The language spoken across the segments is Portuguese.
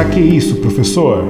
Pra que isso, professor?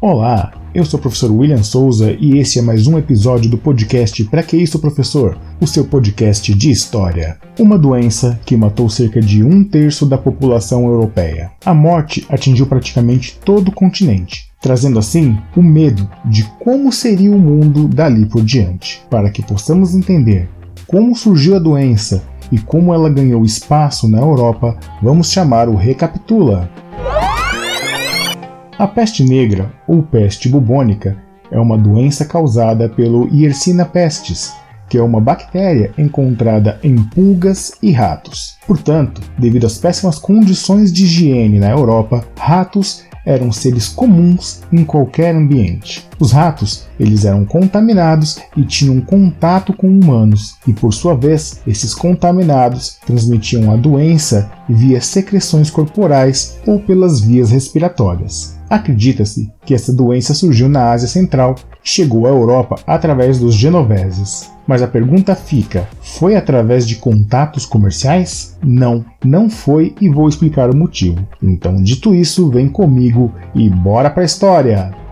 Olá, eu sou o professor William Souza e esse é mais um episódio do podcast Pra Que Isso, Professor? O seu podcast de história. Uma doença que matou cerca de um terço da população europeia. A morte atingiu praticamente todo o continente, trazendo assim o medo de como seria o mundo dali por diante. Para que possamos entender como surgiu a doença e como ela ganhou espaço na Europa, vamos chamar o Recapitula. A peste negra, ou peste bubônica, é uma doença causada pelo Yersinia pestis, que é uma bactéria encontrada em pulgas e ratos. Portanto, devido às péssimas condições de higiene na Europa, ratos eram seres comuns em qualquer ambiente. Os ratos, eles eram contaminados e tinham contato com humanos, e por sua vez, esses contaminados transmitiam a doença via secreções corporais ou pelas vias respiratórias. Acredita-se que essa doença surgiu na Ásia Central e chegou à Europa através dos genoveses. Mas a pergunta fica: foi através de contatos comerciais? Não, não foi e vou explicar o motivo. Então, dito isso, vem comigo e bora pra história!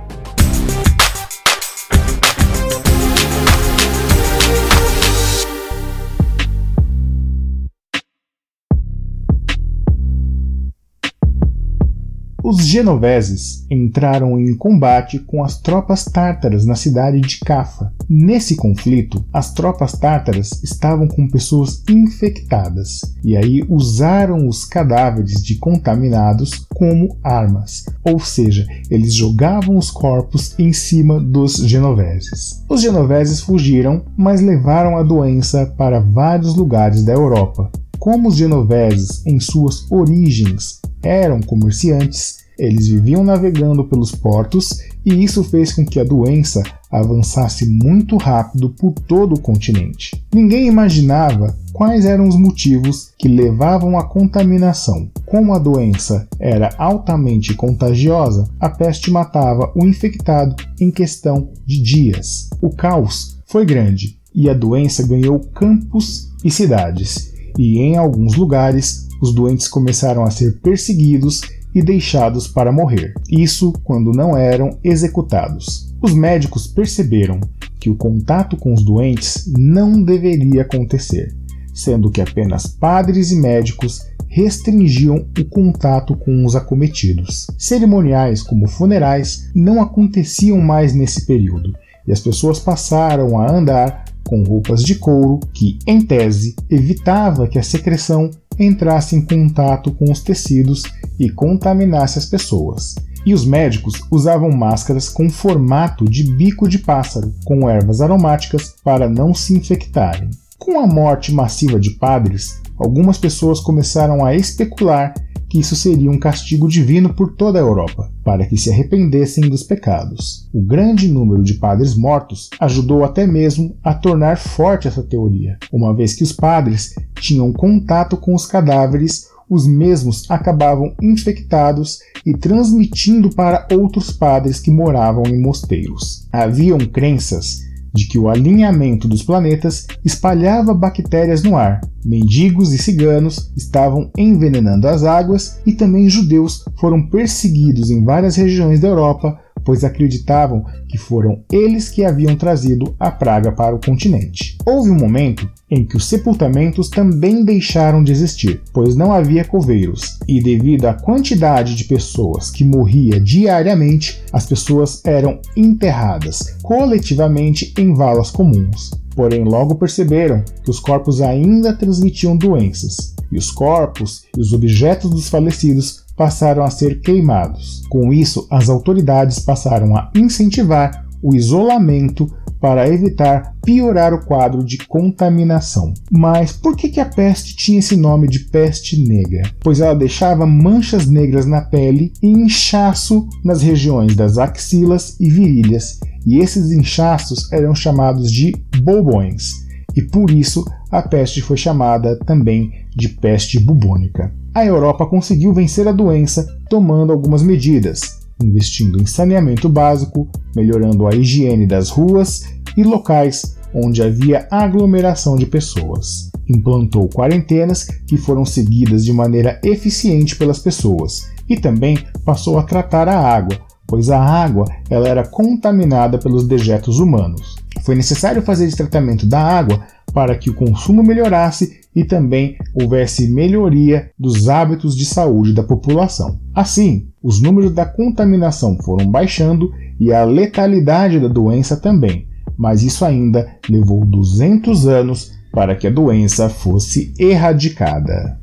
Os genoveses entraram em combate com as tropas tártaras na cidade de Cafa. Nesse conflito, as tropas tártaras estavam com pessoas infectadas e aí usaram os cadáveres de contaminados como armas, ou seja, eles jogavam os corpos em cima dos genoveses. Os genoveses fugiram, mas levaram a doença para vários lugares da Europa. Como os genoveses, em suas origens, eram comerciantes, eles viviam navegando pelos portos e isso fez com que a doença avançasse muito rápido por todo o continente. Ninguém imaginava quais eram os motivos que levavam à contaminação. Como a doença era altamente contagiosa, a peste matava o infectado em questão de dias. O caos foi grande e a doença ganhou campos e cidades, e em alguns lugares os doentes começaram a ser perseguidos e deixados para morrer, isso quando não eram executados. Os médicos perceberam que o contato com os doentes não deveria acontecer, sendo que apenas padres e médicos restringiam o contato com os acometidos. Cerimoniais como funerais não aconteciam mais nesse período e as pessoas passaram a andar com roupas de couro que, em tese, evitava que a secreção entrasse em contato com os tecidos e contaminasse as pessoas. E os médicos usavam máscaras com formato de bico de pássaro, com ervas aromáticas para não se infectarem. Com a morte massiva de padres, algumas pessoas começaram a especular que isso seria um castigo divino por toda a Europa, para que se arrependessem dos pecados. O grande número de padres mortos ajudou até mesmo a tornar forte essa teoria, uma vez que os padres tinham contato com os cadáveres os mesmos acabavam infectados e transmitindo para outros padres que moravam em mosteiros. Haviam crenças de que o alinhamento dos planetas espalhava bactérias no ar. Mendigos e ciganos estavam envenenando as águas e também judeus foram perseguidos em várias regiões da Europa pois acreditavam que foram eles que haviam trazido a praga para o continente. Houve um momento em que os sepultamentos também deixaram de existir, pois não havia coveiros, e devido à quantidade de pessoas que morria diariamente, as pessoas eram enterradas coletivamente em valas comuns. Porém, logo perceberam que os corpos ainda transmitiam doenças, e os corpos e os objetos dos falecidos passaram a ser queimados. Com isso, as autoridades passaram a incentivar o isolamento para evitar piorar o quadro de contaminação. Mas por que, que a peste tinha esse nome de peste negra? Pois ela deixava manchas negras na pele e inchaço nas regiões das axilas e virilhas, e esses inchaços eram chamados de bobões, e por isso a peste foi chamada também de peste bubônica a Europa conseguiu vencer a doença tomando algumas medidas. investindo em saneamento básico, melhorando a higiene das ruas e locais onde havia aglomeração de pessoas. Implantou quarentenas que foram seguidas de maneira eficiente pelas pessoas e também passou a tratar a água, pois a água ela era contaminada pelos dejetos humanos. Foi necessário fazer esse tratamento da água para que o consumo melhorasse e também houvesse melhoria dos hábitos de saúde da população. Assim, os números da contaminação foram baixando e a letalidade da doença também, mas isso ainda levou 200 anos para que a doença fosse erradicada.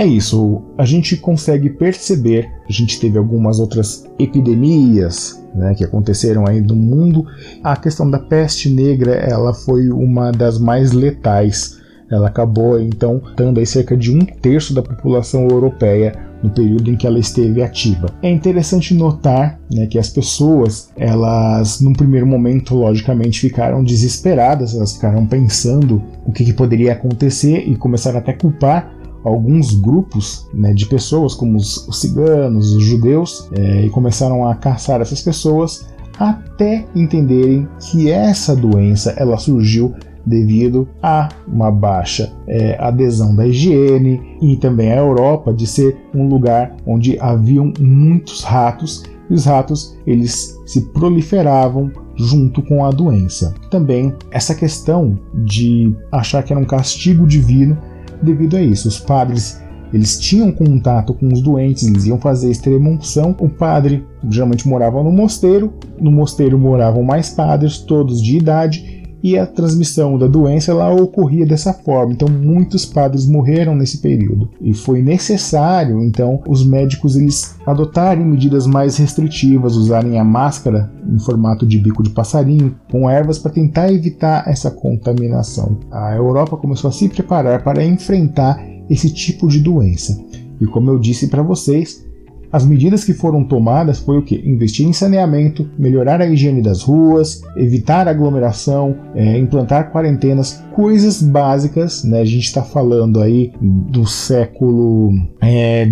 É isso, a gente consegue perceber, a gente teve algumas outras epidemias né, que aconteceram aí no mundo. A questão da peste negra, ela foi uma das mais letais. Ela acabou então dando aí cerca de um terço da população europeia no período em que ela esteve ativa. É interessante notar né, que as pessoas, elas, num primeiro momento, logicamente, ficaram desesperadas, elas ficaram pensando o que, que poderia acontecer e começaram até a culpar alguns grupos né, de pessoas, como os, os ciganos, os judeus, é, e começaram a caçar essas pessoas até entenderem que essa doença ela surgiu devido a uma baixa é, adesão da higiene e também a Europa de ser um lugar onde haviam muitos ratos e os ratos eles se proliferavam junto com a doença. Também essa questão de achar que era um castigo divino devido a isso. Os padres eles tinham contato com os doentes, eles iam fazer extrema-unção. O padre geralmente morava no mosteiro, no mosteiro moravam mais padres, todos de idade, e a transmissão da doença ela ocorria dessa forma. Então muitos padres morreram nesse período e foi necessário então os médicos eles adotarem medidas mais restritivas, usarem a máscara em formato de bico de passarinho com ervas para tentar evitar essa contaminação. A Europa começou a se preparar para enfrentar esse tipo de doença. E como eu disse para vocês, as medidas que foram tomadas foi o que? Investir em saneamento, melhorar a higiene das ruas, evitar aglomeração, é, implantar quarentenas, coisas básicas, né? A gente está falando aí do século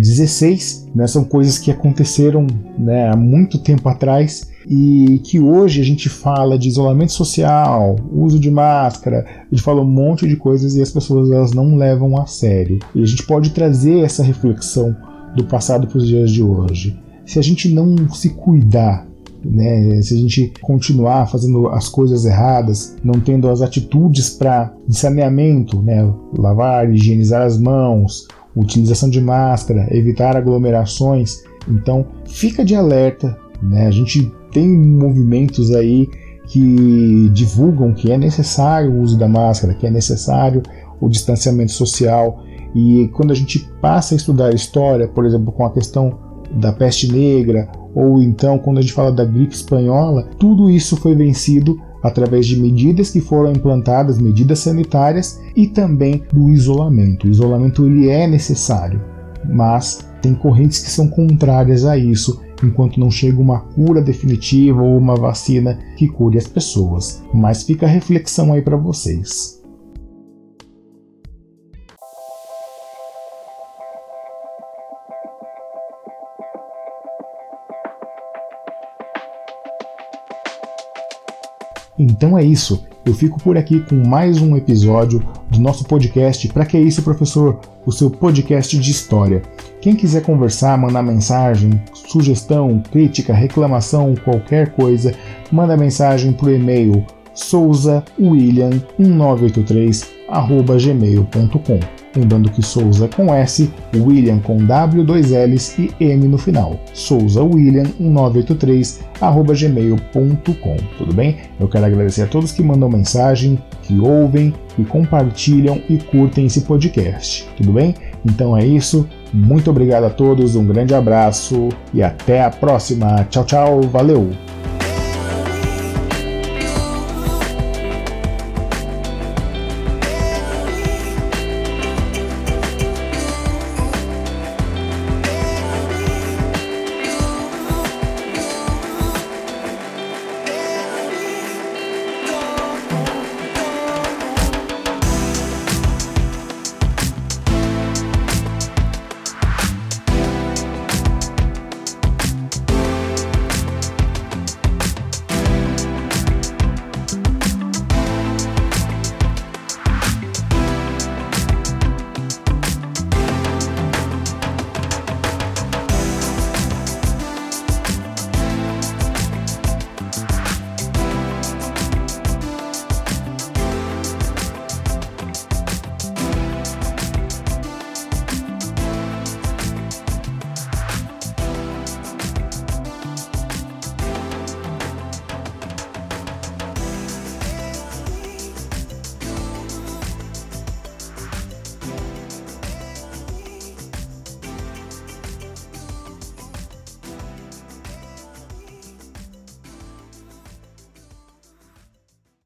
XVI, é, né? São coisas que aconteceram né, há muito tempo atrás e que hoje a gente fala de isolamento social, uso de máscara, a gente fala um monte de coisas e as pessoas elas não levam a sério. E a gente pode trazer essa reflexão do passado para os dias de hoje. Se a gente não se cuidar, né, se a gente continuar fazendo as coisas erradas, não tendo as atitudes para saneamento, né, lavar, higienizar as mãos, utilização de máscara, evitar aglomerações, então fica de alerta. Né, a gente tem movimentos aí que divulgam que é necessário o uso da máscara, que é necessário o distanciamento social. E quando a gente passa a estudar história, por exemplo, com a questão da peste negra, ou então quando a gente fala da gripe espanhola, tudo isso foi vencido através de medidas que foram implantadas, medidas sanitárias e também do isolamento. O isolamento ele é necessário, mas tem correntes que são contrárias a isso, enquanto não chega uma cura definitiva ou uma vacina que cure as pessoas. Mas fica a reflexão aí para vocês. Então é isso. Eu fico por aqui com mais um episódio do nosso podcast Pra Que Isso, Professor? O seu podcast de história. Quem quiser conversar, mandar mensagem, sugestão, crítica, reclamação, qualquer coisa, manda mensagem pro e-mail souzawilliam1983@gmail.com. Lembrando que Souza com S, William com W, dois L's e M no final. souzawilliam1983@gmail.com. Tudo bem? Eu quero agradecer a todos que mandam mensagem, que ouvem, que compartilham e curtem esse podcast. Tudo bem? Então é isso. Muito obrigado a todos, um grande abraço e até a próxima. Tchau, tchau, valeu!